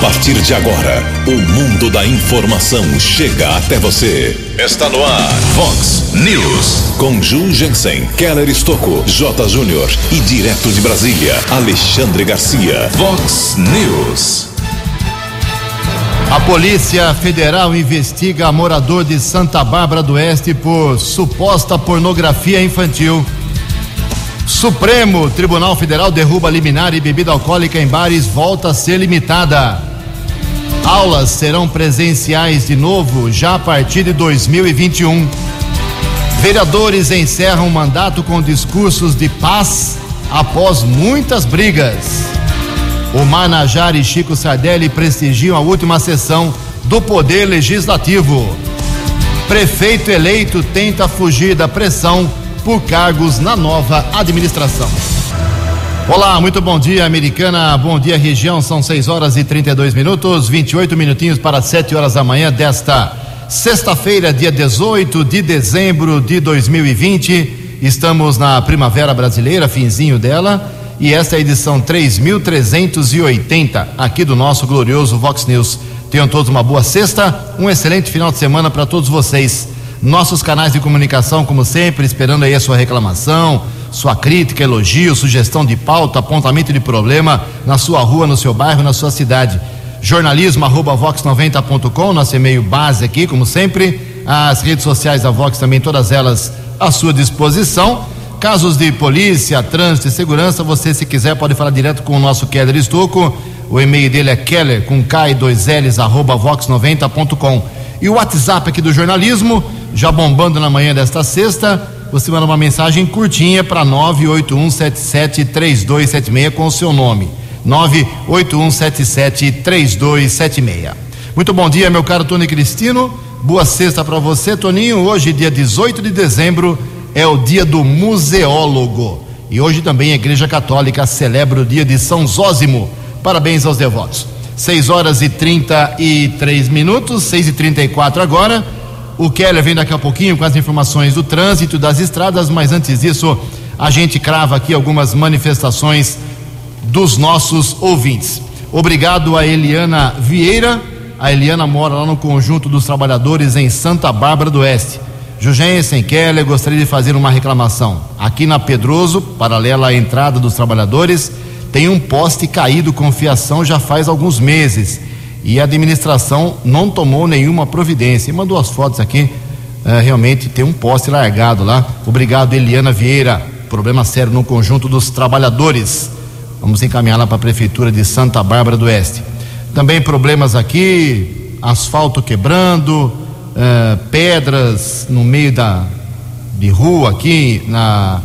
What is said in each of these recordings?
partir de agora, o mundo da informação chega até você. Está no ar, Fox News. Com Ju Jensen, Keller Estocco, J. Júnior e direto de Brasília, Alexandre Garcia. Fox News. A Polícia Federal investiga morador de Santa Bárbara do Oeste por suposta pornografia infantil. Supremo Tribunal Federal derruba liminar e bebida alcoólica em bares volta a ser limitada. Aulas serão presenciais de novo já a partir de 2021. Vereadores encerram o mandato com discursos de paz após muitas brigas. O Manajara e Chico Sardelli prestigiam a última sessão do Poder Legislativo. Prefeito eleito tenta fugir da pressão por cargos na nova administração. Olá, muito bom dia, americana. Bom dia, região. São 6 horas e 32 minutos, 28 minutinhos para 7 horas da manhã desta sexta-feira, dia 18 de dezembro de 2020. Estamos na primavera brasileira, finzinho dela, e esta é a edição 3380 aqui do nosso glorioso Vox News. Tenham todos uma boa sexta, um excelente final de semana para todos vocês. Nossos canais de comunicação, como sempre, esperando aí a sua reclamação sua crítica, elogio, sugestão de pauta, apontamento de problema na sua rua, no seu bairro, na sua cidade. Jornalismo arroba vox90.com, nosso e-mail base aqui, como sempre. As redes sociais da Vox também, todas elas à sua disposição. Casos de polícia, trânsito e segurança, você, se quiser, pode falar direto com o nosso Keller Estocco. O e-mail dele é keller com K e dois L's, arroba vox90.com. E o WhatsApp aqui do jornalismo, já bombando na manhã desta sexta, você manda uma mensagem curtinha para 981773276 com o seu nome. 981773276. Muito bom dia, meu caro Tony Cristino. Boa sexta para você, Toninho. Hoje, dia 18 de dezembro, é o dia do museólogo. E hoje também a Igreja Católica celebra o dia de São Zósimo. Parabéns aos devotos. 6 horas e 33 minutos, 6 e 34 agora. O Keller vem daqui a pouquinho com as informações do trânsito, das estradas, mas antes disso, a gente crava aqui algumas manifestações dos nossos ouvintes. Obrigado a Eliana Vieira. A Eliana mora lá no Conjunto dos Trabalhadores em Santa Bárbara do Oeste. Jugensen Keller, gostaria de fazer uma reclamação. Aqui na Pedroso, paralela à entrada dos trabalhadores, tem um poste caído com fiação já faz alguns meses e a administração não tomou nenhuma providência. E mandou as fotos aqui, uh, realmente tem um poste largado lá. Obrigado, Eliana Vieira. Problema sério no conjunto dos trabalhadores. Vamos encaminhar lá para a Prefeitura de Santa Bárbara do Oeste. Também problemas aqui, asfalto quebrando, uh, pedras no meio da de rua aqui na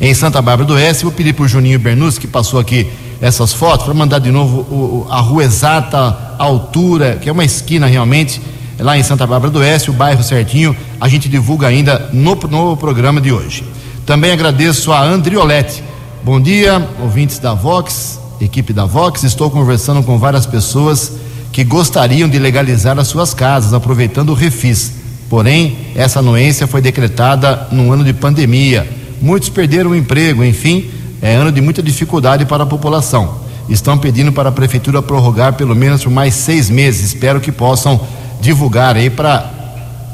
em Santa Bárbara do Oeste. Vou pedir para o Juninho Bernus, que passou aqui essas fotos, para mandar de novo o, a rua exata, a altura, que é uma esquina realmente, lá em Santa Bárbara do Oeste, o bairro certinho, a gente divulga ainda no, no programa de hoje. Também agradeço a Andriolete. Bom dia, ouvintes da Vox, equipe da Vox. Estou conversando com várias pessoas que gostariam de legalizar as suas casas, aproveitando o refis. Porém, essa anuência foi decretada num ano de pandemia. Muitos perderam o emprego, enfim, é ano de muita dificuldade para a população. Estão pedindo para a prefeitura prorrogar pelo menos por mais seis meses. Espero que possam divulgar aí para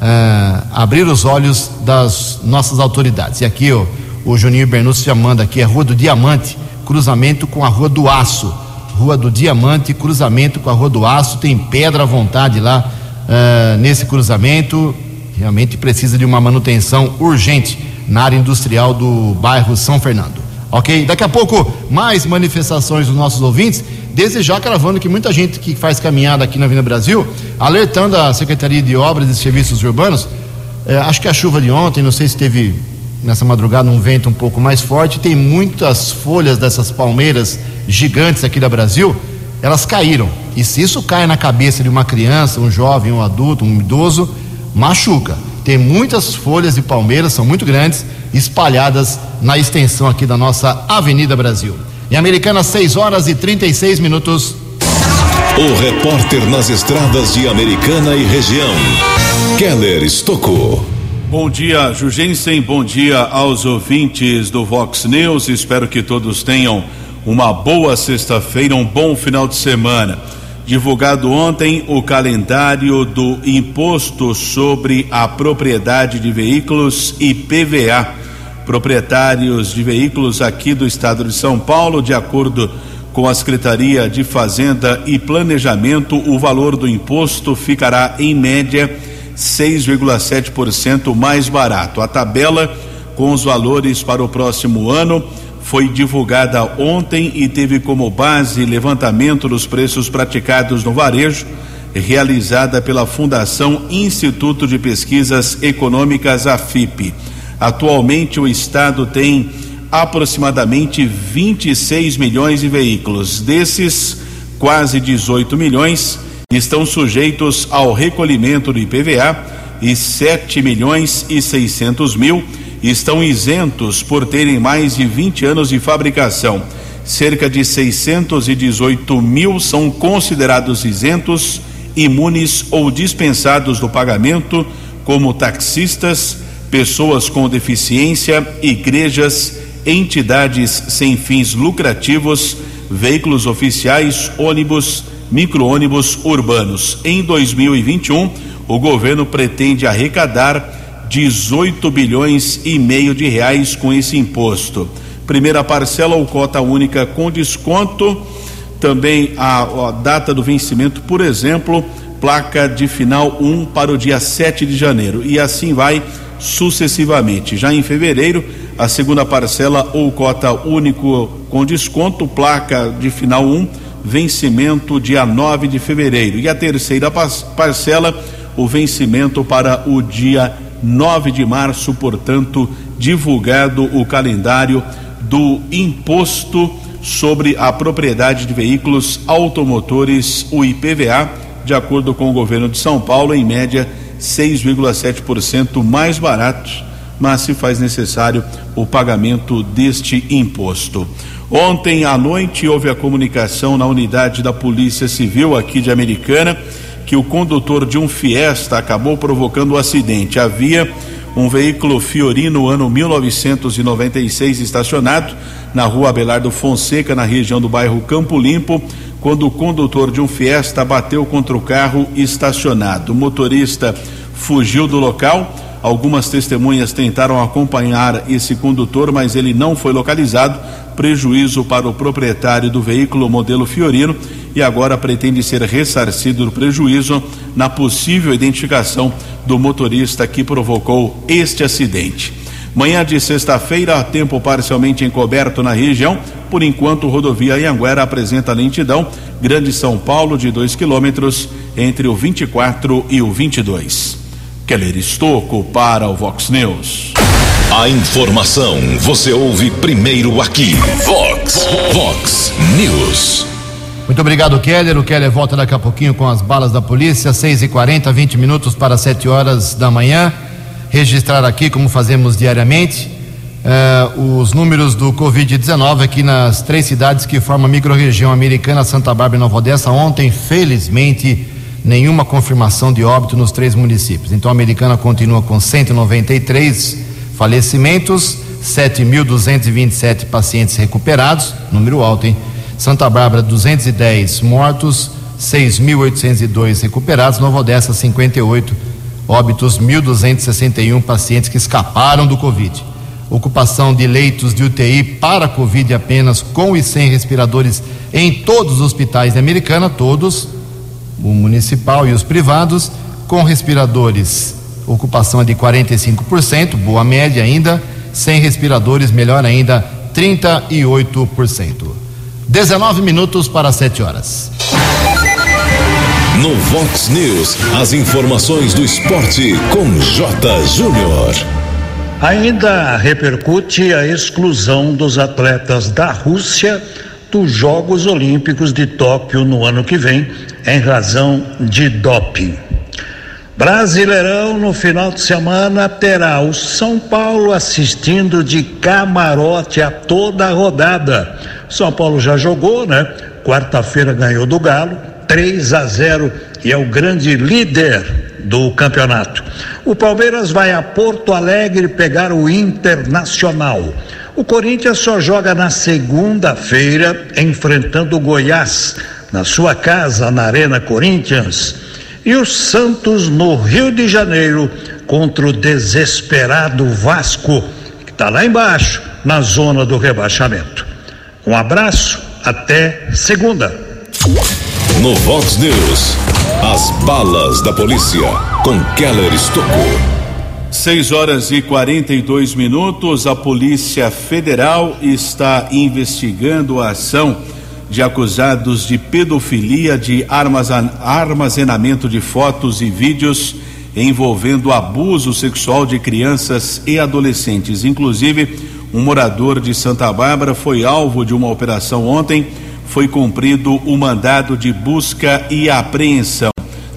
uh, abrir os olhos das nossas autoridades. E aqui ó, o Juninho Bernúcio já manda aqui, é Rua do Diamante, cruzamento com a Rua do Aço. Rua do Diamante, cruzamento com a Rua do Aço, tem pedra à vontade lá uh, nesse cruzamento. Realmente precisa de uma manutenção urgente na área industrial do bairro São Fernando. Ok? Daqui a pouco, mais manifestações dos nossos ouvintes. Desde já cravando que muita gente que faz caminhada aqui na Avenida Brasil, alertando a Secretaria de Obras e Serviços Urbanos. É, acho que a chuva de ontem, não sei se teve nessa madrugada um vento um pouco mais forte, tem muitas folhas dessas palmeiras gigantes aqui da Brasil, elas caíram. E se isso cai na cabeça de uma criança, um jovem, um adulto, um idoso, machuca. Tem muitas folhas de palmeiras, são muito grandes, espalhadas na extensão aqui da nossa Avenida Brasil. Em Americana, 6 horas e 36 minutos. O repórter nas estradas de Americana e região, Keller Estocou. Bom dia, Jugensen. Bom dia aos ouvintes do Vox News. Espero que todos tenham uma boa sexta-feira, um bom final de semana. Divulgado ontem o calendário do Imposto sobre a Propriedade de Veículos e PVA. Proprietários de veículos aqui do estado de São Paulo, de acordo com a Secretaria de Fazenda e Planejamento, o valor do imposto ficará em média 6,7% mais barato. A tabela com os valores para o próximo ano foi divulgada ontem e teve como base levantamento dos preços praticados no varejo, realizada pela Fundação Instituto de Pesquisas Econômicas, AFIP. Atualmente, o Estado tem aproximadamente 26 milhões de veículos. Desses, quase 18 milhões estão sujeitos ao recolhimento do IPVA e 7 milhões e 600 mil estão isentos por terem mais de 20 anos de fabricação. Cerca de 618 mil são considerados isentos, imunes ou dispensados do pagamento, como taxistas, pessoas com deficiência, igrejas, entidades sem fins lucrativos, veículos oficiais, ônibus, micro-ônibus urbanos. Em 2021, o governo pretende arrecadar 18 bilhões e meio de reais com esse imposto. Primeira parcela ou cota única com desconto, também a, a data do vencimento, por exemplo, placa de final 1 para o dia 7 de janeiro e assim vai sucessivamente. Já em fevereiro, a segunda parcela ou cota único com desconto, placa de final 1, vencimento dia 9 de fevereiro. E a terceira parcela, o vencimento para o dia 9 de março, portanto, divulgado o calendário do imposto sobre a propriedade de veículos automotores, o IPVA, de acordo com o governo de São Paulo, em média 6,7% mais barato, mas se faz necessário o pagamento deste imposto. Ontem à noite houve a comunicação na unidade da Polícia Civil aqui de Americana que o condutor de um Fiesta acabou provocando o um acidente. Havia um veículo Fiorino ano 1996 estacionado na rua Abelardo Fonseca, na região do bairro Campo Limpo, quando o condutor de um Fiesta bateu contra o carro estacionado. O motorista fugiu do local. Algumas testemunhas tentaram acompanhar esse condutor, mas ele não foi localizado. Prejuízo para o proprietário do veículo modelo Fiorino e agora pretende ser ressarcido do prejuízo na possível identificação do motorista que provocou este acidente. Manhã de sexta-feira, tempo parcialmente encoberto na região. Por enquanto, rodovia Anhanguera apresenta lentidão. Grande São Paulo, de 2 quilômetros, entre o 24 e o 22. Keller Estocco para o Vox News. A informação você ouve primeiro aqui. Vox, Vox News. Muito obrigado, Keller. O Keller volta daqui a pouquinho com as balas da polícia, 6 e 40 20 minutos para 7 horas da manhã. Registrar aqui, como fazemos diariamente, uh, os números do Covid-19 aqui nas três cidades que formam a microrregião americana, Santa Bárbara e Nova Odessa. Ontem, felizmente, nenhuma confirmação de óbito nos três municípios. Então, a americana continua com 193 falecimentos, 7.227 pacientes recuperados, número alto, hein? Santa Bárbara 210 mortos, 6.802 recuperados, Nova Odessa 58 óbitos, 1.261 pacientes que escaparam do Covid. Ocupação de leitos de UTI para Covid apenas com e sem respiradores em todos os hospitais da Americana, todos, o municipal e os privados, com respiradores. Ocupação é de 45%, boa média ainda, sem respiradores, melhor ainda, 38%. 19 minutos para 7 horas. No Vox News, as informações do esporte com J. Júnior. Ainda repercute a exclusão dos atletas da Rússia dos Jogos Olímpicos de Tóquio no ano que vem, em razão de doping. Brasileirão no final de semana terá o São Paulo assistindo de camarote a toda a rodada são Paulo já jogou, né? Quarta-feira ganhou do Galo, 3 a 0 e é o grande líder do campeonato. O Palmeiras vai a Porto Alegre pegar o Internacional. O Corinthians só joga na segunda-feira, enfrentando o Goiás, na sua casa na Arena Corinthians, e o Santos no Rio de Janeiro contra o desesperado Vasco, que está lá embaixo, na zona do rebaixamento. Um abraço, até segunda. No Vox News, as balas da polícia com Keller Estocou. 6 horas e 42 minutos. A Polícia Federal está investigando a ação de acusados de pedofilia, de armazenamento de fotos e vídeos envolvendo abuso sexual de crianças e adolescentes. Inclusive, um morador de Santa Bárbara foi alvo de uma operação ontem. Foi cumprido o mandado de busca e apreensão.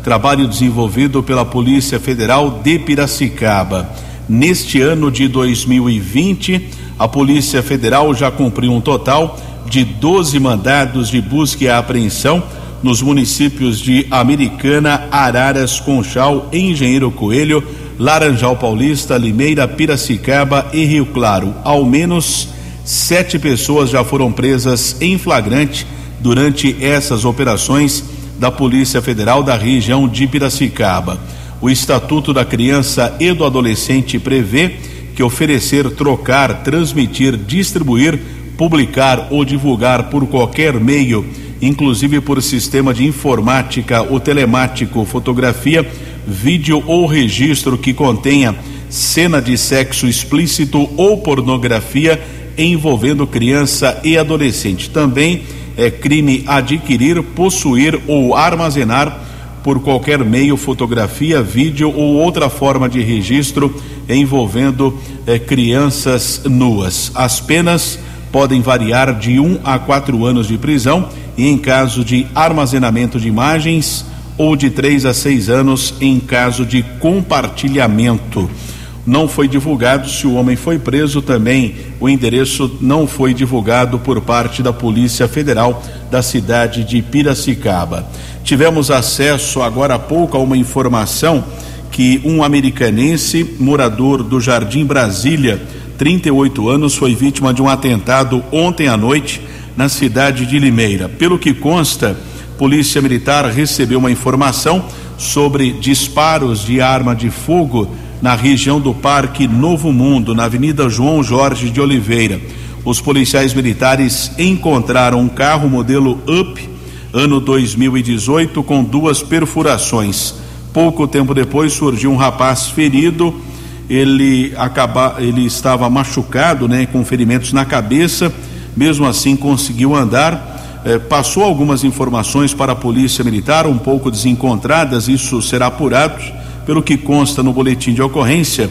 Trabalho desenvolvido pela Polícia Federal de Piracicaba. Neste ano de 2020, a Polícia Federal já cumpriu um total de 12 mandados de busca e apreensão nos municípios de Americana, Araras, Conchal, Engenheiro Coelho, Laranjal Paulista, Limeira, Piracicaba e Rio Claro. Ao menos sete pessoas já foram presas em flagrante durante essas operações da Polícia Federal da região de Piracicaba. O Estatuto da Criança e do Adolescente prevê que oferecer, trocar, transmitir, distribuir publicar ou divulgar por qualquer meio, inclusive por sistema de informática ou telemático, fotografia, vídeo ou registro que contenha cena de sexo explícito ou pornografia envolvendo criança e adolescente. Também é crime adquirir, possuir ou armazenar por qualquer meio fotografia, vídeo ou outra forma de registro envolvendo eh, crianças nuas. As penas podem variar de um a quatro anos de prisão e em caso de armazenamento de imagens ou de três a seis anos em caso de compartilhamento. Não foi divulgado se o homem foi preso também. O endereço não foi divulgado por parte da Polícia Federal da cidade de Piracicaba. Tivemos acesso agora há pouco a uma informação que um americanense, morador do Jardim Brasília, 38 anos, foi vítima de um atentado ontem à noite na cidade de Limeira. Pelo que consta, Polícia Militar recebeu uma informação sobre disparos de arma de fogo na região do Parque Novo Mundo, na Avenida João Jorge de Oliveira. Os policiais militares encontraram um carro modelo Up, ano 2018, com duas perfurações. Pouco tempo depois surgiu um rapaz ferido ele acaba, ele estava machucado, né, com ferimentos na cabeça, mesmo assim conseguiu andar. Eh, passou algumas informações para a polícia militar, um pouco desencontradas, isso será apurado. Pelo que consta no boletim de ocorrência,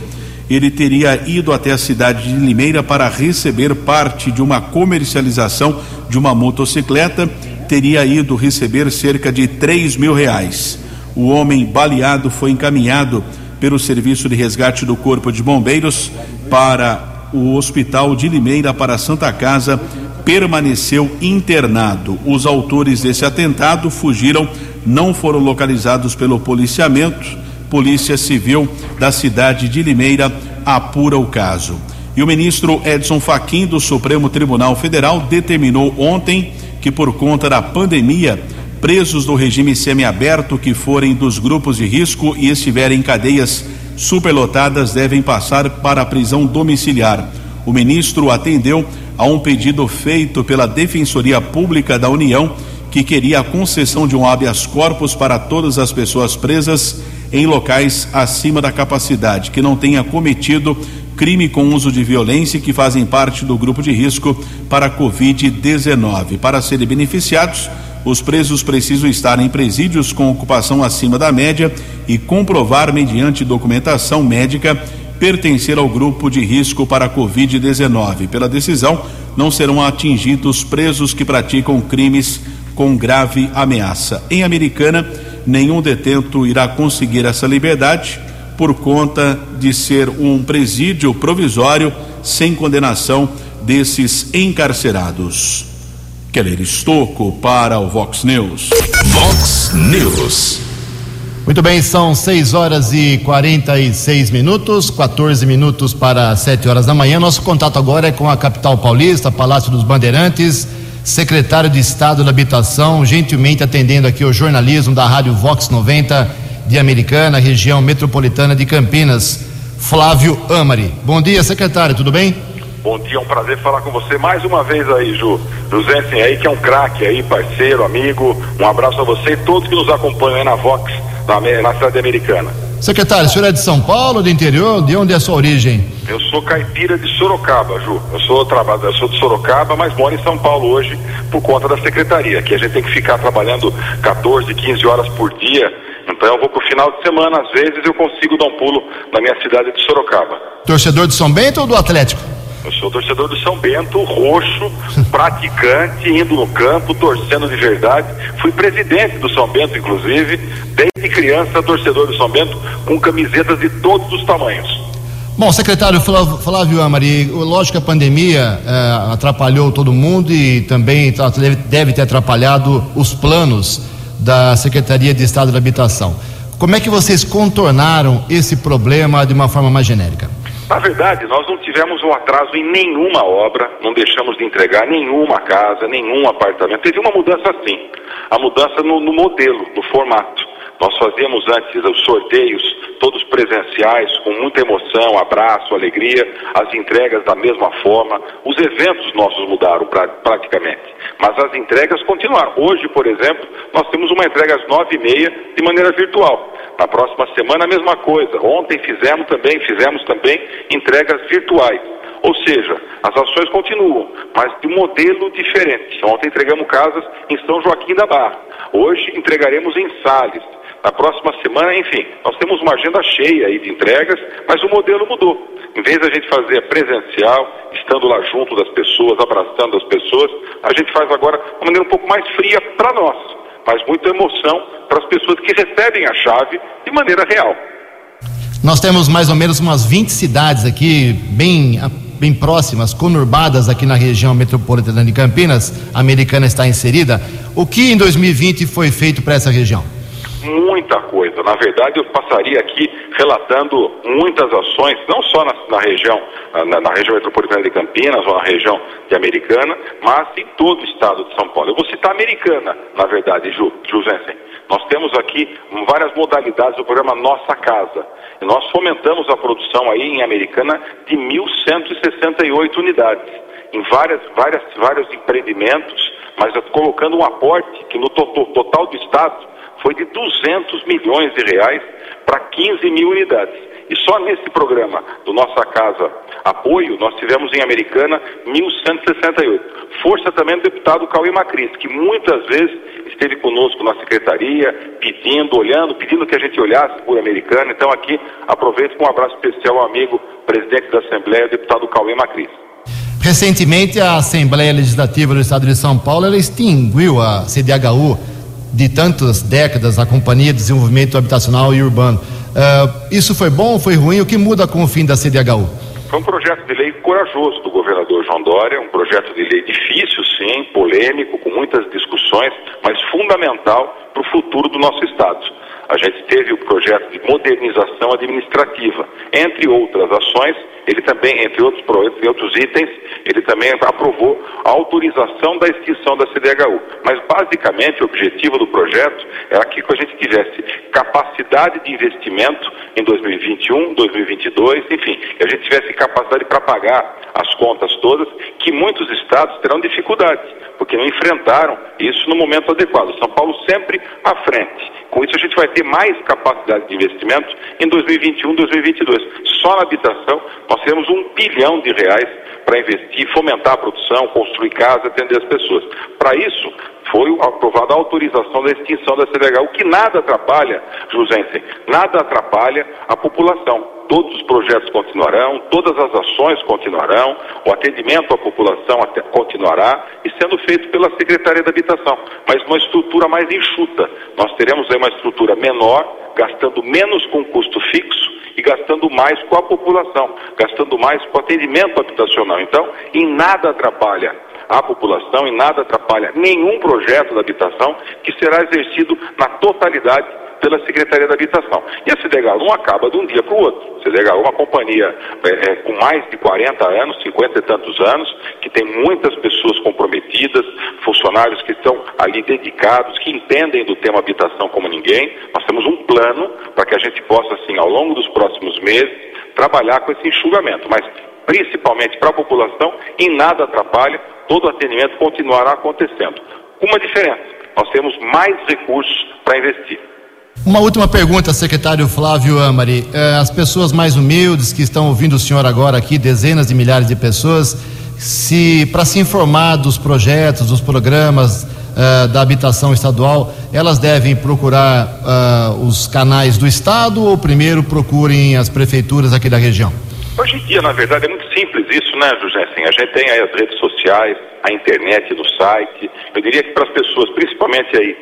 ele teria ido até a cidade de Limeira para receber parte de uma comercialização de uma motocicleta, teria ido receber cerca de três mil reais. O homem baleado foi encaminhado pelo Serviço de Resgate do Corpo de Bombeiros para o Hospital de Limeira para Santa Casa, permaneceu internado. Os autores desse atentado fugiram, não foram localizados pelo policiamento. Polícia Civil da cidade de Limeira apura o caso. E o ministro Edson Fachin do Supremo Tribunal Federal determinou ontem que por conta da pandemia presos do regime semiaberto que forem dos grupos de risco e estiverem em cadeias superlotadas devem passar para a prisão domiciliar. O ministro atendeu a um pedido feito pela Defensoria Pública da União que queria a concessão de um habeas corpus para todas as pessoas presas em locais acima da capacidade, que não tenha cometido crime com uso de violência e que fazem parte do grupo de risco para a Covid-19. Para serem beneficiados, os presos precisam estar em presídios com ocupação acima da média e comprovar, mediante documentação médica, pertencer ao grupo de risco para a Covid-19. Pela decisão, não serão atingidos presos que praticam crimes com grave ameaça. Em Americana, nenhum detento irá conseguir essa liberdade por conta de ser um presídio provisório sem condenação desses encarcerados. Keller Estocco para o Vox News. Vox News. Muito bem, são 6 horas e 46 minutos, 14 minutos para 7 horas da manhã. Nosso contato agora é com a capital paulista, Palácio dos Bandeirantes. secretário de Estado da Habitação, gentilmente atendendo aqui o jornalismo da Rádio Vox 90 de Americana, região metropolitana de Campinas, Flávio Amari. Bom dia, secretário, tudo bem? Bom dia, é um prazer falar com você mais uma vez aí, Ju. José aí que é um craque aí, parceiro, amigo. Um abraço a você e todos que nos acompanham aí na Vox, na, na cidade americana. Secretário, o senhor é de São Paulo, do interior? De onde é a sua origem? Eu sou caipira de Sorocaba, Ju. Eu sou, eu sou de Sorocaba, mas moro em São Paulo hoje por conta da secretaria, que a gente tem que ficar trabalhando 14, 15 horas por dia. Então eu vou pro final de semana, às vezes eu consigo dar um pulo na minha cidade de Sorocaba. Torcedor de São Bento ou do Atlético? Eu sou torcedor do São Bento, roxo, praticante, indo no campo, torcendo de verdade. Fui presidente do São Bento, inclusive, desde criança, torcedor do São Bento, com camisetas de todos os tamanhos. Bom, secretário Flávio Amari, lógico que a pandemia eh, atrapalhou todo mundo e também deve ter atrapalhado os planos da Secretaria de Estado da Habitação. Como é que vocês contornaram esse problema de uma forma mais genérica? Na verdade, nós não tivemos um atraso em nenhuma obra, não deixamos de entregar nenhuma casa, nenhum apartamento. Teve uma mudança sim, a mudança no, no modelo, no formato. Nós fazíamos antes os sorteios, todos presenciais, com muita emoção, abraço, alegria, as entregas da mesma forma. Os eventos nossos mudaram pra, praticamente, mas as entregas continuaram. Hoje, por exemplo, nós temos uma entrega às nove e meia de maneira virtual. Na próxima semana a mesma coisa. Ontem fizemos também, fizemos também entregas virtuais. Ou seja, as ações continuam, mas de um modelo diferente. Ontem entregamos casas em São Joaquim da Barra. Hoje entregaremos em Sales. Na próxima semana, enfim, nós temos uma agenda cheia aí de entregas, mas o modelo mudou. Em vez da gente fazer presencial, estando lá junto das pessoas, abraçando as pessoas, a gente faz agora de uma maneira um pouco mais fria para nós, mas muita emoção para as pessoas que recebem a chave de maneira real. Nós temos mais ou menos umas 20 cidades aqui, bem, bem próximas, conurbadas aqui na região metropolitana de Campinas, a americana está inserida. O que em 2020 foi feito para essa região? Muita coisa. Na verdade, eu passaria aqui relatando muitas ações, não só na, na região, na, na, região metropolitana de Campinas ou na região de Americana, mas em todo o estado de São Paulo. Eu vou citar Americana, na verdade, Ju, Ju Zensen. Nós temos aqui várias modalidades do programa Nossa Casa. E nós fomentamos a produção aí em Americana de 1.168 unidades, em várias, várias, vários empreendimentos, mas colocando um aporte que no total do Estado foi de 200 milhões de reais para 15 mil unidades. E só nesse programa do Nossa Casa Apoio, nós tivemos em Americana 1.168. Força também do deputado Cauê Macris, que muitas vezes esteve conosco na secretaria, pedindo, olhando, pedindo que a gente olhasse por Americana. Então aqui aproveito com um abraço especial ao amigo presidente da Assembleia, deputado Cauê Macris. Recentemente, a Assembleia Legislativa do Estado de São Paulo extinguiu a CDHU de tantas décadas a Companhia de Desenvolvimento Habitacional e Urbano. Uh, isso foi bom ou foi ruim? O que muda com o fim da CDHU? Foi um projeto de lei corajoso do governador João Dória, um projeto de lei difícil, sim, polêmico, com muitas discussões, mas fundamental para o futuro do nosso Estado. A gente teve o projeto de modernização administrativa, entre outras ações, ele também, entre outros, entre outros itens, ele também aprovou a autorização da extinção da CDHU. Mas, basicamente, o objetivo do projeto era que a gente tivesse capacidade de investimento em 2021, 2022, enfim, que a gente tivesse capacidade para pagar as contas todas, que muitos estados terão dificuldades, porque não enfrentaram isso no momento adequado. São Paulo sempre à frente. Com isso, a gente vai ter mais capacidade de investimento em 2021, 2022. Só na habitação, nós temos um bilhão de reais para investir, fomentar a produção, construir casa, atender as pessoas. Para isso, foi aprovada a autorização da extinção da CDH, o que nada atrapalha, Jusensen, nada atrapalha a população. Todos os projetos continuarão, todas as ações continuarão, o atendimento à população continuará e sendo feito pela Secretaria da Habitação, mas uma estrutura mais enxuta. Nós teremos aí uma estrutura menor, gastando menos com custo fixo e gastando mais com a população, gastando mais com o atendimento habitacional. Então, em nada atrapalha à população e nada atrapalha nenhum projeto da habitação que será exercido na totalidade pela Secretaria da Habitação. E a CDH não acaba de um dia para o outro. A CDH é uma companhia é, é, com mais de 40 anos, 50 e tantos anos, que tem muitas pessoas comprometidas, funcionários que estão ali dedicados, que entendem do tema habitação como ninguém. Nós temos um plano para que a gente possa, assim, ao longo dos próximos meses, trabalhar com esse enxugamento. Mas principalmente para a população, em nada atrapalha, todo o atendimento continuará acontecendo. Uma diferença, nós temos mais recursos para investir. Uma última pergunta, secretário Flávio Amari. Eh, as pessoas mais humildes que estão ouvindo o senhor agora aqui, dezenas de milhares de pessoas, se para se informar dos projetos, dos programas uh, da habitação estadual, elas devem procurar uh, os canais do estado ou primeiro procurem as prefeituras aqui da região? Hoje em dia, na verdade, é muito simples isso, né, José? Assim, a gente tem aí as redes sociais, a internet no site. Eu diria que para as pessoas, principalmente aí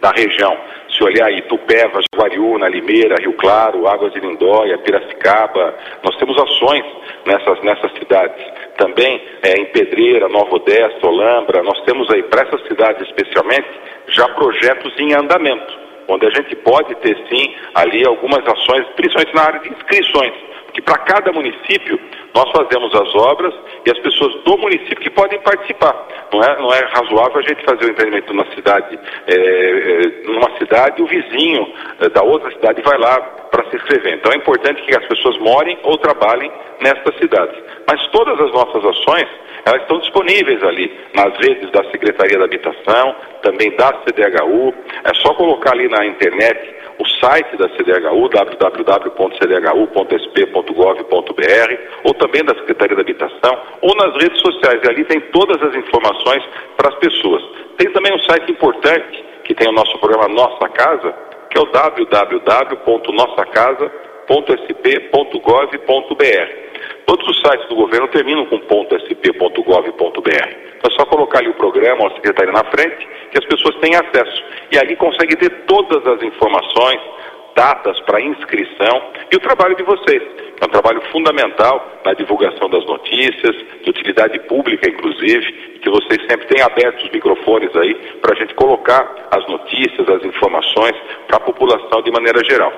da região, se olhar Itupeva, Jaguariúna, Limeira, Rio Claro, Águas de Lindóia, Piracicaba, nós temos ações nessas, nessas cidades. Também é, em Pedreira, Nova Odessa, Olambra, nós temos aí, para essas cidades especialmente, já projetos em andamento, onde a gente pode ter sim ali algumas ações, principalmente na área de inscrições que para cada município nós fazemos as obras e as pessoas do município que podem participar. Não é, não é razoável a gente fazer o empreendimento numa cidade, é, é, numa cidade o vizinho é, da outra cidade vai lá para se inscrever. Então é importante que as pessoas morem ou trabalhem nestas cidades. Mas todas as nossas ações, elas estão disponíveis ali nas redes da Secretaria da Habitação, também da CDHU. É só colocar ali na internet o site da CDHU, www.cdhu.sp.gov.br, ou também da Secretaria da Habitação, ou nas redes sociais. E ali tem todas as informações para as pessoas. Tem também um site importante, que tem o nosso programa Nossa Casa, que é o www.nossacasa.sp.gov.br. Todos os sites do governo terminam com .sp.gov.br. É só colocar ali o programa a secretaria na frente que as pessoas têm acesso. E ali conseguem ter todas as informações, datas para inscrição e o trabalho de vocês. É um trabalho fundamental na divulgação das notícias, de utilidade pública, inclusive, que vocês sempre têm abertos os microfones aí para a gente colocar as notícias, as informações para a população de maneira geral.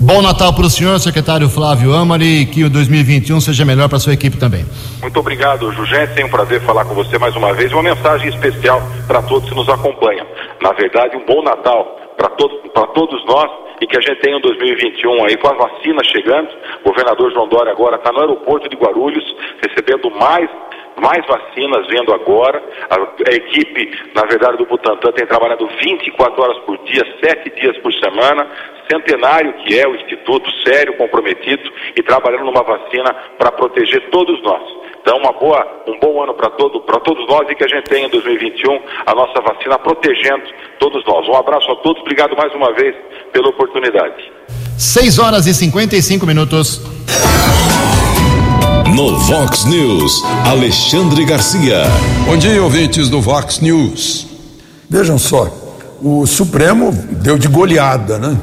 Bom Natal para o senhor, secretário Flávio Amari, e que o 2021 seja melhor para a sua equipe também. Muito obrigado, Jugé. Tem um prazer falar com você mais uma vez. Uma mensagem especial para todos que nos acompanham. Na verdade, um bom Natal para todos, todos nós e que a gente tenha um 2021 aí com a vacina chegando. O governador João Dória agora está no aeroporto de Guarulhos, recebendo mais mais vacinas vindo agora. A, a, equipe, na verdade, do Butantan tem trabalhado 24 horas por dia, 7 dias por semana. Centenário que é o Instituto, sério, comprometido e trabalhando numa vacina para proteger todos nós. Então, uma boa, um bom ano para todo, todos nós e que a gente tenha em 2021 a nossa vacina protegendo todos nós. Um abraço a todos, obrigado mais uma vez pela oportunidade. 6 horas e 55 minutos. No Vox News, Alexandre Garcia. Bom dia, ouvintes do Vox News. Vejam só, o Supremo deu de goleada, né?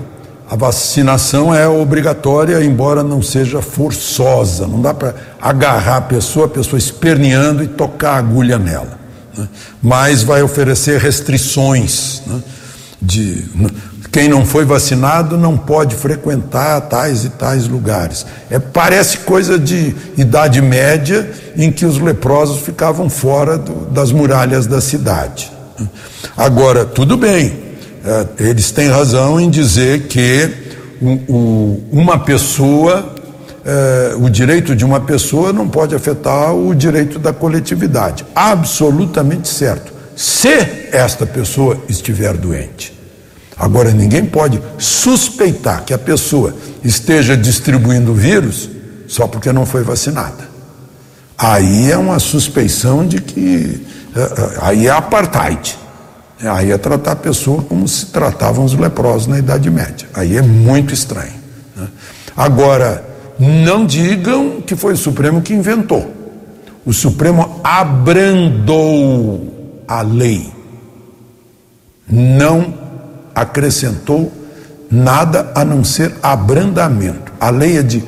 A vacinação é obrigatória, embora não seja forçosa. Não dá para agarrar a pessoa, a pessoa esperneando e tocar a agulha nela. Né? Mas vai oferecer restrições né? de quem não foi vacinado não pode frequentar tais e tais lugares. É, parece coisa de idade média em que os leprosos ficavam fora do, das muralhas da cidade. Agora, tudo bem, é, eles têm razão em dizer que o, o, uma pessoa, é, o direito de uma pessoa não pode afetar o direito da coletividade. Absolutamente certo. Se esta pessoa estiver doente. Agora, ninguém pode suspeitar que a pessoa esteja distribuindo vírus só porque não foi vacinada. Aí é uma suspeição de que. É, é, aí é apartheid. Aí é tratar a pessoa como se tratavam os leprosos na Idade Média. Aí é muito estranho. Né? Agora, não digam que foi o Supremo que inventou. O Supremo abrandou a lei. Não acrescentou nada a não ser abrandamento. A lei é de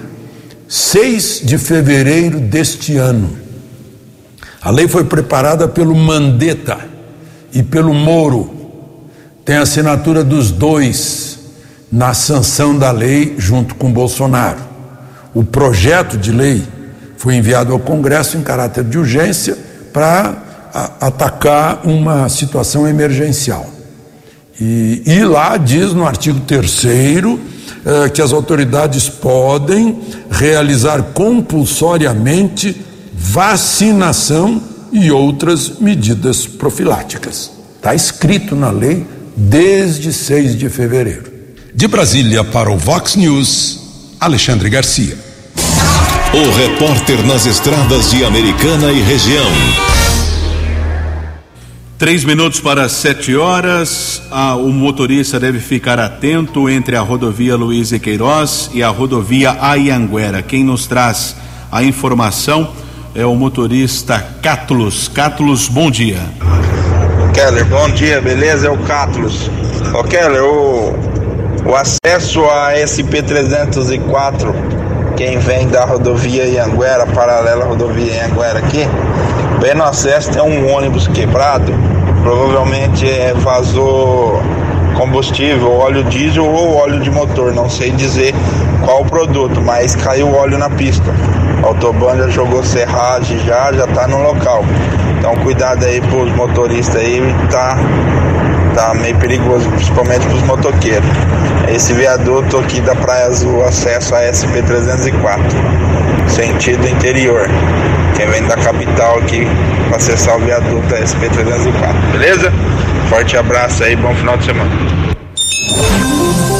6 de fevereiro deste ano. A lei foi preparada pelo Mandetta e pelo Moro. Tem a assinatura dos dois na sanção da lei junto com Bolsonaro. O projeto de lei foi enviado ao Congresso em caráter de urgência para atacar uma situação emergencial. E, e, lá diz no artigo 3 eh, que as autoridades podem realizar compulsoriamente vacinação e outras medidas profiláticas. Está escrito na lei desde 6 de fevereiro. De Brasília para o Vox News, Alexandre Garcia. O repórter nas estradas de Americana e região. Três minutos para sete horas. Ah, o motorista deve ficar atento entre a rodovia Luiz e Queiroz e a rodovia Ayanguera. Quem nos traz a informação é o motorista Cátulos. Cátulos, bom dia. Keller, bom dia, beleza? É o Cátulos. Ô Keller, o, o acesso a SP-304, quem vem da rodovia Ianguera, paralela rodovia Ianguera aqui, bem no acesso tem um ônibus quebrado, provavelmente é, vazou combustível, óleo diesel ou óleo de motor, não sei dizer qual produto, mas caiu óleo na pista. A Autobahn já jogou serragem já, já tá no local. Então cuidado aí pros motoristas aí, tá, tá meio perigoso, principalmente pros motoqueiros. Esse viaduto aqui da Praia Azul, acesso a SP-304, sentido interior. Quem vem da capital aqui para acessar o viaduto é SP-304, beleza? Forte abraço aí, bom final de semana.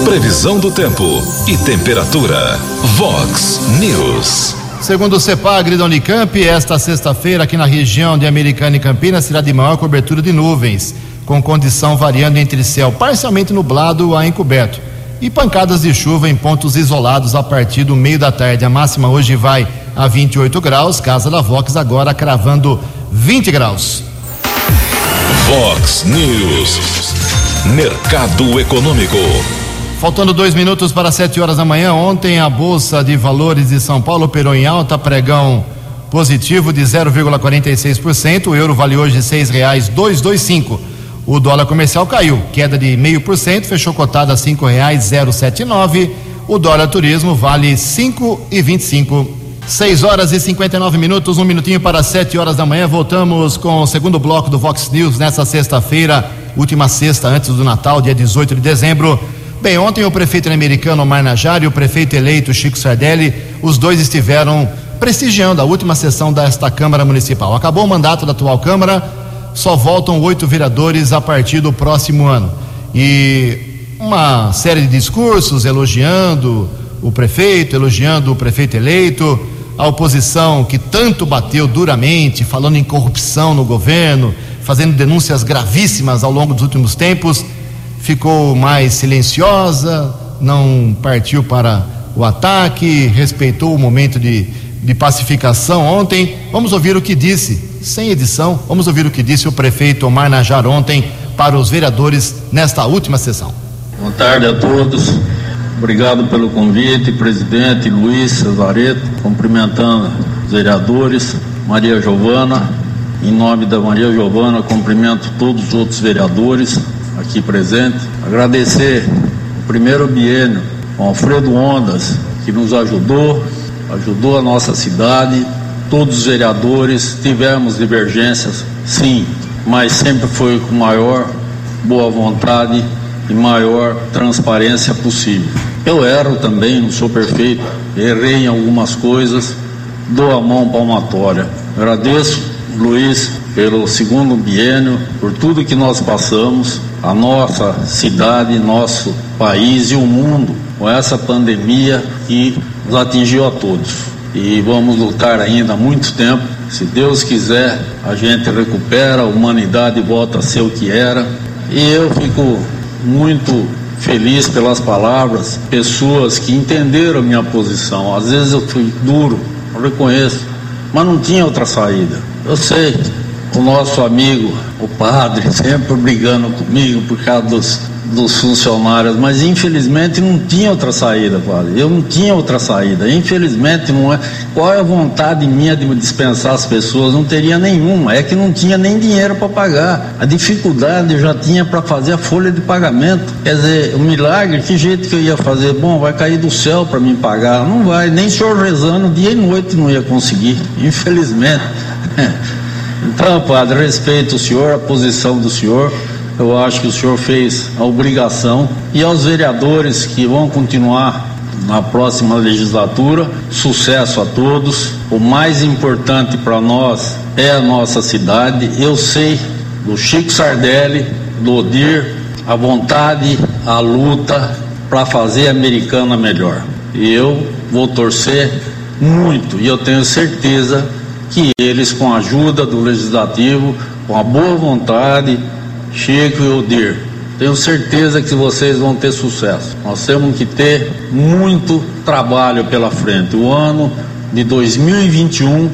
Previsão do tempo e temperatura. Vox News. Segundo o CEPAGRI da Unicamp, esta sexta-feira aqui na região de Americana e Campinas será de maior cobertura de nuvens, com condição variando entre céu parcialmente nublado a encoberto e pancadas de chuva em pontos isolados a partir do meio da tarde. A máxima hoje vai a 28 graus, Casa da Vox agora cravando 20 graus. Vox News. Mercado Econômico. Faltando dois minutos para sete horas da manhã, ontem a Bolsa de Valores de São Paulo operou em alta, pregão positivo de 0,46%. O euro vale hoje dois cinco. O dólar comercial caiu, queda de meio por cento, fechou cotado a cinco reais zero sete nove. O dólar turismo vale cinco e vinte e cinco. Seis horas e 59 minutos, um minutinho para sete horas da manhã. Voltamos com o segundo bloco do Vox News nessa sexta-feira, última sexta antes do Natal, dia 18 de dezembro. Bem, ontem o prefeito americano Omar Najari e o prefeito eleito Chico Sardelli, os dois estiveram prestigiando a última sessão desta Câmara Municipal. Acabou o mandato da atual Câmara, só voltam oito vereadores a partir do próximo ano. E uma série de discursos elogiando o prefeito, elogiando o prefeito eleito, a oposição que tanto bateu duramente, falando em corrupção no governo, fazendo denúncias gravíssimas ao longo dos últimos tempos ficou mais silenciosa, não partiu para o ataque, respeitou o momento de, de pacificação ontem. Vamos ouvir o que disse, sem edição, vamos ouvir o que disse o prefeito Omar Najar ontem para os vereadores nesta última sessão. Boa tarde a todos. Obrigado pelo convite, presidente Luiz Cesareto, cumprimentando os vereadores, Maria Giovana. Em nome da Maria Giovana, cumprimento todos os outros vereadores, aqui presente. Agradecer o primeiro biênio Alfredo Ondas, que nos ajudou, ajudou a nossa cidade. Todos os vereadores tivemos divergências, sim, mas sempre foi com maior boa vontade e maior transparência possível. Eu erro também, não sou perfeito, errei em algumas coisas, dou a mão palmatória. Agradeço, Luiz, pelo segundo biênio, por tudo que nós passamos, a nossa cidade, nosso país e o mundo com essa pandemia que nos atingiu a todos. E vamos lutar ainda muito tempo. Se Deus quiser, a gente recupera, a humanidade volta a ser o que era. E eu fico muito feliz pelas palavras, pessoas que entenderam minha posição. Às vezes eu fui duro, eu reconheço, mas não tinha outra saída. Eu sei, o nosso amigo, o padre, sempre brigando comigo por causa dos, dos funcionários, mas infelizmente não tinha outra saída, padre. Eu não tinha outra saída. Infelizmente não é. Qual é a vontade minha de dispensar as pessoas? Não teria nenhuma. É que não tinha nem dinheiro para pagar. A dificuldade eu já tinha para fazer a folha de pagamento. Quer dizer, o milagre, que jeito que eu ia fazer? Bom, vai cair do céu para me pagar. Não vai. Nem senhor rezando dia e noite não ia conseguir. Infelizmente. Então, padre, respeito o senhor, a posição do senhor. Eu acho que o senhor fez a obrigação. E aos vereadores que vão continuar na próxima legislatura, sucesso a todos. O mais importante para nós é a nossa cidade. Eu sei do Chico Sardelli, do Odir, a vontade, a luta para fazer a americana melhor. E eu vou torcer muito e eu tenho certeza que eles, com a ajuda do legislativo, com a boa vontade, Chico e Odir. Tenho certeza que vocês vão ter sucesso. Nós temos que ter muito trabalho pela frente. O ano de 2021,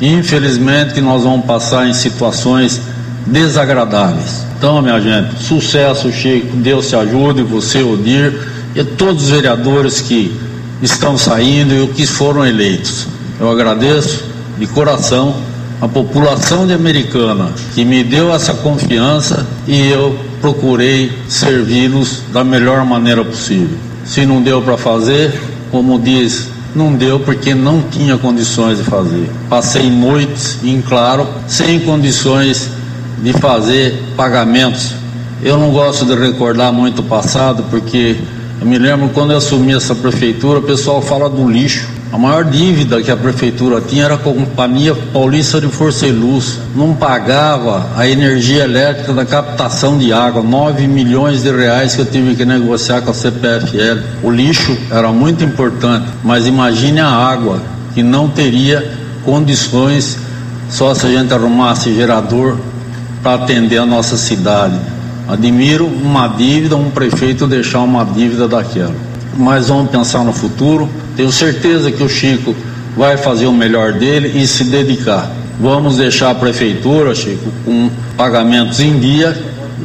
infelizmente, nós vamos passar em situações desagradáveis. Então, minha gente, sucesso, Chico. Deus te ajude, você, Odir, e todos os vereadores que estão saindo e os que foram eleitos. Eu agradeço de coração a população de Americana que me deu essa confiança e eu procurei servi-los da melhor maneira possível. Se não deu para fazer, como diz, não deu porque não tinha condições de fazer. Passei noites em claro, sem condições de fazer pagamentos. Eu não gosto de recordar muito o passado porque eu me lembro quando eu assumi essa prefeitura, o pessoal fala do lixo. A maior dívida que a prefeitura tinha era a Companhia Paulista de Força e Luz. Não pagava a energia elétrica da captação de água, 9 milhões de reais que eu tive que negociar com a CPFL. O lixo era muito importante, mas imagine a água, que não teria condições só se a gente arrumasse gerador para atender a nossa cidade. Admiro uma dívida, um prefeito deixar uma dívida daquela. Mas vamos pensar no futuro tenho certeza que o Chico vai fazer o melhor dele e se dedicar. Vamos deixar a prefeitura, Chico, com pagamentos em dia.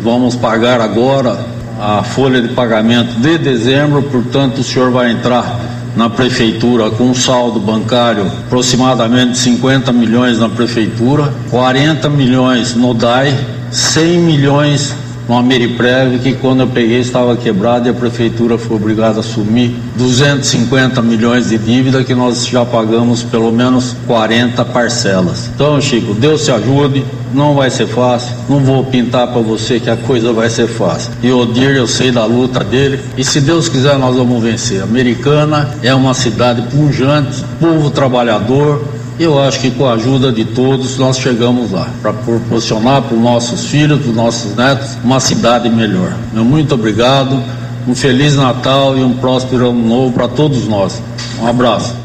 Vamos pagar agora a folha de pagamento de dezembro, portanto, o senhor vai entrar na prefeitura com um saldo bancário aproximadamente 50 milhões na prefeitura, 40 milhões no DAI, 100 milhões no Ameriprev que quando eu peguei estava quebrado e a prefeitura foi obrigada a assumir 250 milhões de dívida que nós já pagamos pelo menos 40 parcelas. Então, Chico, Deus te ajude, não vai ser fácil, não vou pintar para você que a coisa vai ser fácil. E Odir, eu sei da luta dele e se Deus quiser nós vamos vencer. Americana é uma cidade punjante, povo trabalhador, eu acho que com a ajuda de todos nós chegamos lá para proporcionar para os nossos filhos, para os nossos netos, uma cidade melhor. Muito obrigado, um feliz Natal e um próspero ano novo para todos nós. Um abraço.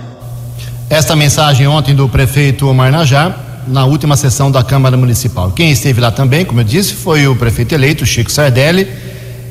Esta mensagem ontem do prefeito Omar Najá, na última sessão da Câmara Municipal. Quem esteve lá também, como eu disse, foi o prefeito eleito, Chico Sardelli,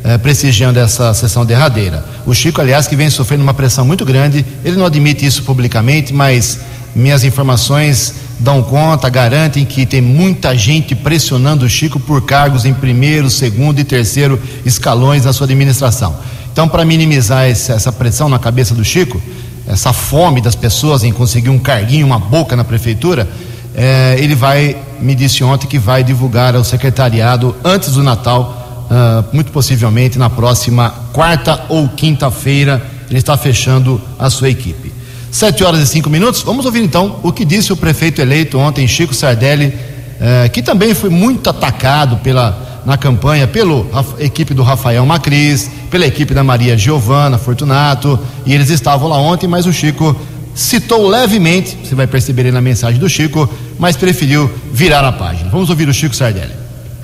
eh, prestigiando essa sessão derradeira. O Chico, aliás, que vem sofrendo uma pressão muito grande, ele não admite isso publicamente, mas minhas informações dão conta, garantem que tem muita gente pressionando o Chico por cargos em primeiro, segundo e terceiro escalões na sua administração. Então, para minimizar essa pressão na cabeça do Chico, essa fome das pessoas em conseguir um carguinho, uma boca na prefeitura, eh, ele vai, me disse ontem, que vai divulgar ao secretariado antes do Natal, uh, muito possivelmente na próxima quarta ou quinta-feira, ele está fechando a sua equipe. Sete horas e cinco minutos. Vamos ouvir então o que disse o prefeito eleito ontem, Chico Sardelli, eh, que também foi muito atacado pela, na campanha pela equipe do Rafael Macris, pela equipe da Maria Giovana Fortunato, e eles estavam lá ontem, mas o Chico citou levemente, você vai perceber aí na mensagem do Chico, mas preferiu virar a página. Vamos ouvir o Chico Sardelli.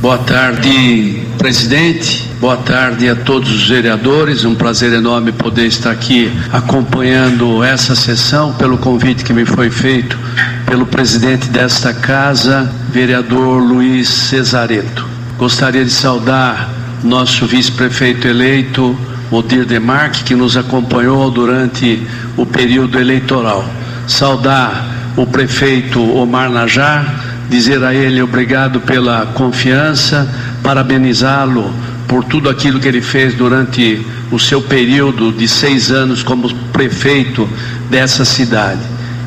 Boa tarde, presidente. Boa tarde a todos os vereadores. Um prazer enorme poder estar aqui acompanhando essa sessão pelo convite que me foi feito pelo presidente desta casa, vereador Luiz Cesareto. Gostaria de saudar nosso vice-prefeito eleito, Odir Demarque, que nos acompanhou durante o período eleitoral. Saudar o prefeito Omar Najar, dizer a ele obrigado pela confiança, parabenizá-lo por tudo aquilo que ele fez durante o seu período de seis anos como prefeito dessa cidade.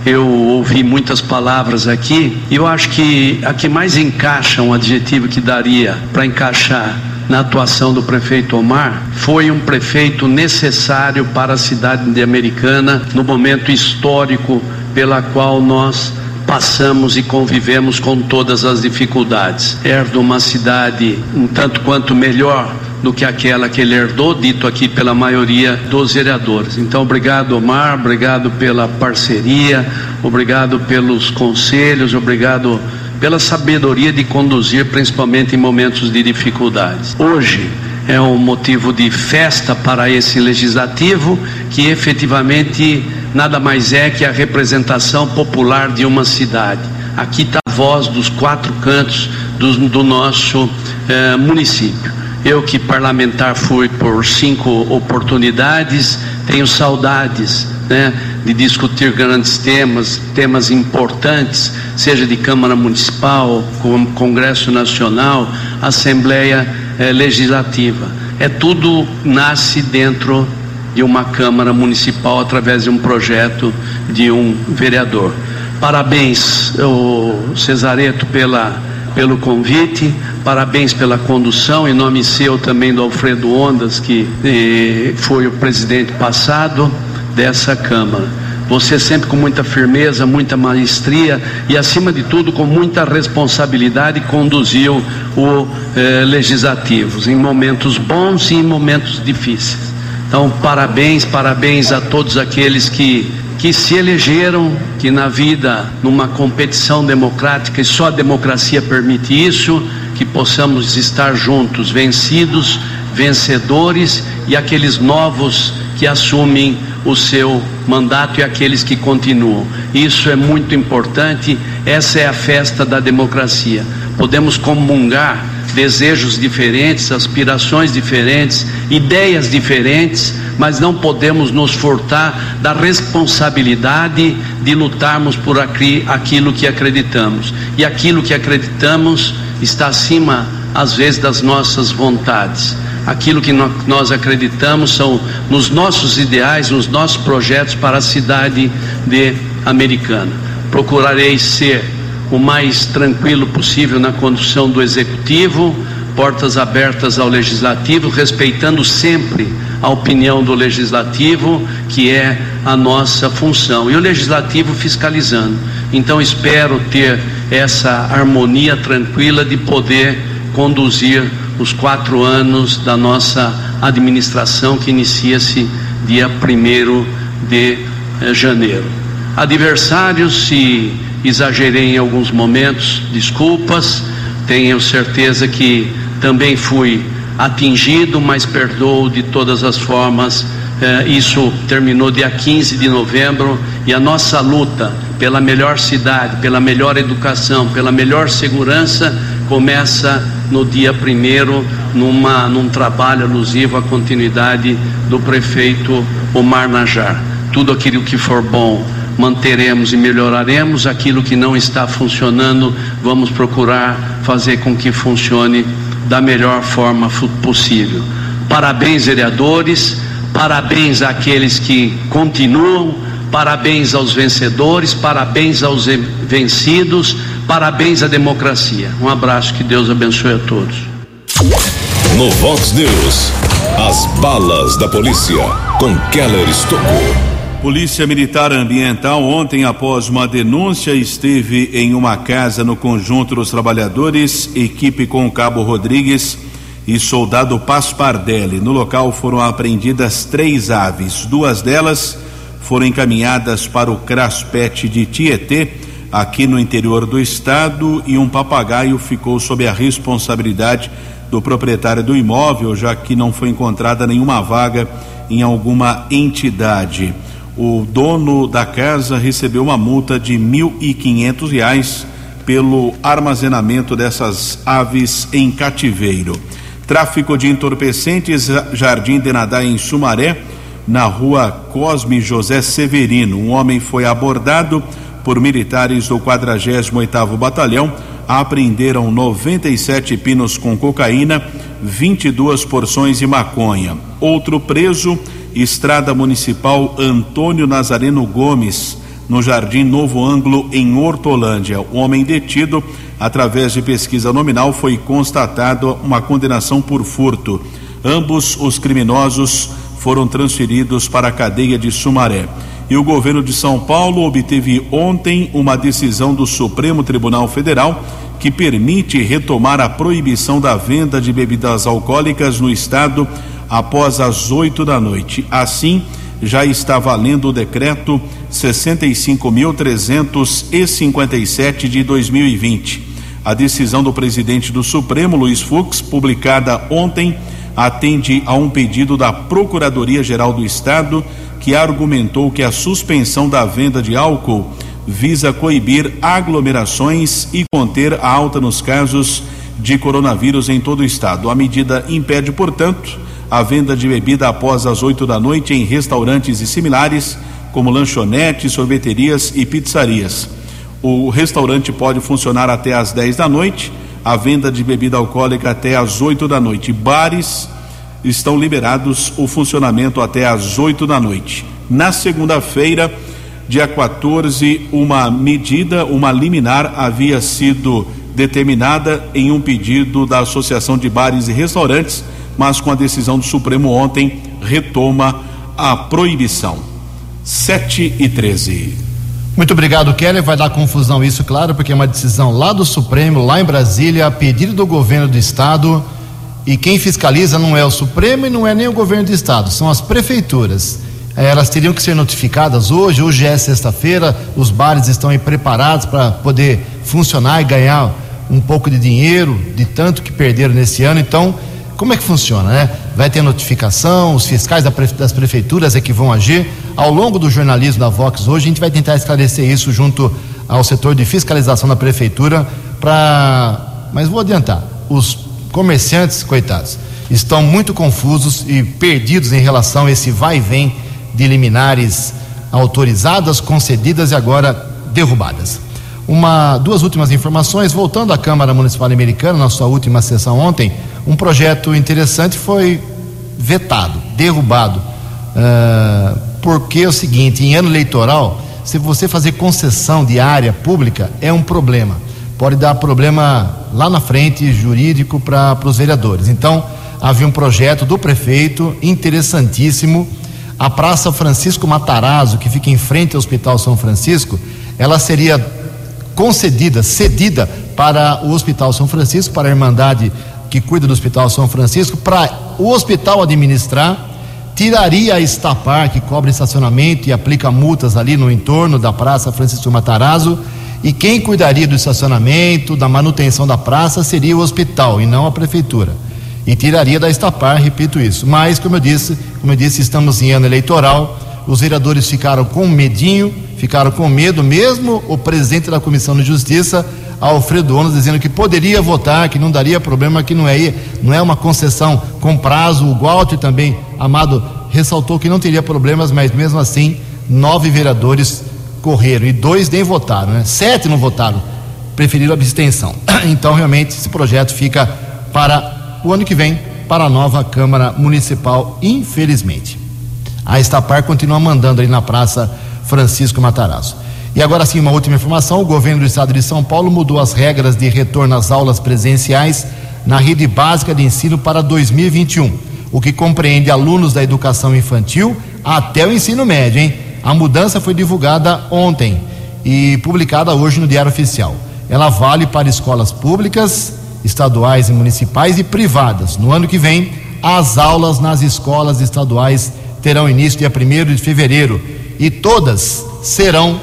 Eu ouvi muitas palavras aqui e eu acho que a que mais encaixa um adjetivo que daria para encaixar na atuação do prefeito Omar foi um prefeito necessário para a cidade de Americana no momento histórico pela qual nós passamos e convivemos com todas as dificuldades. Herdo uma cidade um tanto quanto melhor do que aquela que ele herdou, dito aqui pela maioria dos vereadores. Então, obrigado, Omar, obrigado pela parceria, obrigado pelos conselhos, obrigado pela sabedoria de conduzir, principalmente em momentos de dificuldades. Hoje é um motivo de festa para esse legislativo que efetivamente nada mais é que a representação popular de uma cidade. Aqui está a voz dos quatro cantos do, do nosso eh, município. Eu, que parlamentar fui por cinco oportunidades, tenho saudades né, de discutir grandes temas, temas importantes, seja de Câmara Municipal, Congresso Nacional, Assembleia eh, Legislativa. É tudo nasce dentro de uma Câmara Municipal através de um projeto de um vereador. Parabéns, o Cesareto, pela, pelo convite, parabéns pela condução, em nome seu também do Alfredo Ondas, que eh, foi o presidente passado dessa Câmara. Você sempre com muita firmeza, muita maestria e, acima de tudo, com muita responsabilidade, conduziu o eh, legislativo em momentos bons e em momentos difíceis. Então, parabéns, parabéns a todos aqueles que que se elegeram, que na vida, numa competição democrática, e só a democracia permite isso, que possamos estar juntos, vencidos, vencedores e aqueles novos que assumem o seu mandato e aqueles que continuam. Isso é muito importante, essa é a festa da democracia. Podemos comungar desejos diferentes, aspirações diferentes, ideias diferentes, mas não podemos nos furtar da responsabilidade de lutarmos por aquilo que acreditamos. E aquilo que acreditamos está acima, às vezes, das nossas vontades. Aquilo que nós acreditamos são nos nossos ideais, nos nossos projetos para a cidade de Americana. Procurarei ser o mais tranquilo possível na condução do executivo, portas abertas ao legislativo, respeitando sempre a opinião do legislativo, que é a nossa função, e o legislativo fiscalizando. Então espero ter essa harmonia tranquila de poder conduzir os quatro anos da nossa administração que inicia-se dia 1 de eh, janeiro. Adversários, se exagerei em alguns momentos, desculpas, tenho certeza que também fui atingido, mas perdoo de todas as formas. Eh, isso terminou dia 15 de novembro e a nossa luta pela melhor cidade, pela melhor educação, pela melhor segurança começa no dia primeiro numa num trabalho alusivo à continuidade do prefeito Omar Najar. Tudo aquilo que for bom manteremos e melhoraremos aquilo que não está funcionando, vamos procurar fazer com que funcione da melhor forma possível. Parabéns, vereadores, parabéns àqueles que continuam, parabéns aos vencedores, parabéns aos vencidos, parabéns à democracia. Um abraço, que Deus abençoe a todos. No Vox News, as balas da polícia com Keller Estocou. Polícia Militar Ambiental, ontem, após uma denúncia, esteve em uma casa no Conjunto dos Trabalhadores, equipe com o Cabo Rodrigues e soldado Paspardelli. No local foram apreendidas três aves. Duas delas foram encaminhadas para o Craspet de Tietê, aqui no interior do estado, e um papagaio ficou sob a responsabilidade do proprietário do imóvel, já que não foi encontrada nenhuma vaga em alguma entidade o dono da casa recebeu uma multa de quinhentos reais pelo armazenamento dessas aves em cativeiro. Tráfico de entorpecentes, Jardim de Nadá em Sumaré, na rua Cosme José Severino. Um homem foi abordado por militares do 48º Batalhão, apreenderam 97 pinos com cocaína, 22 porções de maconha. Outro preso, Estrada Municipal Antônio Nazareno Gomes, no Jardim Novo Ângulo, em Hortolândia. O homem detido, através de pesquisa nominal, foi constatado uma condenação por furto. Ambos os criminosos foram transferidos para a cadeia de Sumaré. E o governo de São Paulo obteve ontem uma decisão do Supremo Tribunal Federal que permite retomar a proibição da venda de bebidas alcoólicas no estado após as oito da noite. Assim, já está valendo o decreto 65.357 de 2020. A decisão do presidente do Supremo, Luiz Fux, publicada ontem, atende a um pedido da Procuradoria-Geral do Estado, que argumentou que a suspensão da venda de álcool visa coibir aglomerações e conter a alta nos casos de coronavírus em todo o estado. A medida impede, portanto, a venda de bebida após as 8 da noite em restaurantes e similares, como lanchonetes, sorveterias e pizzarias. O restaurante pode funcionar até às 10 da noite, a venda de bebida alcoólica até às 8 da noite. Bares estão liberados o funcionamento até às 8 da noite. Na segunda-feira, dia 14, uma medida, uma liminar havia sido determinada em um pedido da Associação de Bares e Restaurantes, mas com a decisão do Supremo ontem retoma a proibição. 7 e 13. Muito obrigado, Keller. Vai dar confusão isso, claro, porque é uma decisão lá do Supremo, lá em Brasília, a pedido do governo do estado. E quem fiscaliza não é o Supremo e não é nem o governo do estado, são as prefeituras. É, elas teriam que ser notificadas hoje, hoje é sexta-feira, os bares estão aí preparados para poder funcionar e ganhar um pouco de dinheiro, de tanto que perderam nesse ano. Então, como é que funciona, né? Vai ter notificação, os fiscais das prefeituras é que vão agir. Ao longo do jornalismo da Vox hoje, a gente vai tentar esclarecer isso junto ao setor de fiscalização da prefeitura para. Mas vou adiantar, os comerciantes, coitados, estão muito confusos e perdidos em relação a esse vai e vem de liminares autorizadas, concedidas e agora derrubadas. Uma, duas últimas informações, voltando à Câmara Municipal Americana, na sua última sessão ontem, um projeto interessante foi vetado, derrubado, uh, porque é o seguinte, em ano eleitoral, se você fazer concessão de área pública, é um problema. Pode dar problema lá na frente, jurídico, para os vereadores. Então, havia um projeto do prefeito interessantíssimo, a Praça Francisco Matarazzo, que fica em frente ao Hospital São Francisco, ela seria concedida, cedida para o Hospital São Francisco, para a Irmandade que cuida do Hospital São Francisco, para o hospital administrar, tiraria a Estapar, que cobra estacionamento e aplica multas ali no entorno da Praça Francisco Matarazzo, e quem cuidaria do estacionamento, da manutenção da praça, seria o hospital e não a prefeitura e tiraria da Estapar, repito isso. Mas, como eu disse, como eu disse, estamos em ano eleitoral, os vereadores ficaram com medinho, ficaram com medo, mesmo o presidente da Comissão de Justiça, Alfredo Onos, dizendo que poderia votar, que não daria problema, que não é, não é uma concessão com prazo. O Walter também, Amado, ressaltou que não teria problemas, mas mesmo assim, nove vereadores correram e dois nem votaram, né? Sete não votaram, preferiram abstenção. Então, realmente, esse projeto fica para o ano que vem para a nova Câmara Municipal, infelizmente. A Estapar continua mandando aí na Praça Francisco Matarazzo. E agora sim, uma última informação: o governo do estado de São Paulo mudou as regras de retorno às aulas presenciais na rede básica de ensino para 2021, o que compreende alunos da educação infantil até o ensino médio, hein? A mudança foi divulgada ontem e publicada hoje no Diário Oficial. Ela vale para escolas públicas, estaduais e municipais e privadas. No ano que vem, as aulas nas escolas estaduais terão início dia 1 de fevereiro e todas serão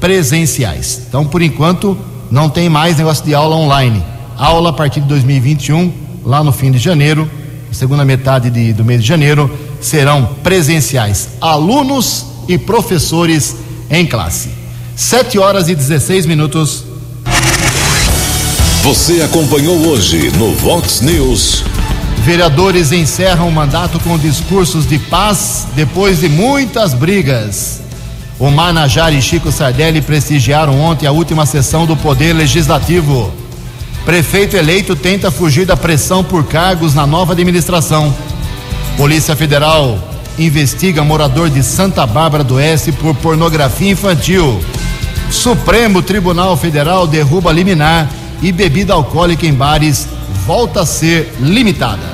presenciais. Então, por enquanto, não tem mais negócio de aula online. Aula a partir de 2021, lá no fim de janeiro, segunda metade de, do mês de janeiro, serão presenciais. Alunos e professores em classe. 7 horas e 16 minutos. Você acompanhou hoje no Vox News. Vereadores encerram o mandato com discursos de paz depois de muitas brigas. O Manajari e Chico Sardelli prestigiaram ontem a última sessão do Poder Legislativo. Prefeito eleito tenta fugir da pressão por cargos na nova administração. Polícia Federal investiga morador de Santa Bárbara do Oeste por pornografia infantil. Supremo Tribunal Federal derruba liminar e bebida alcoólica em bares volta a ser limitada.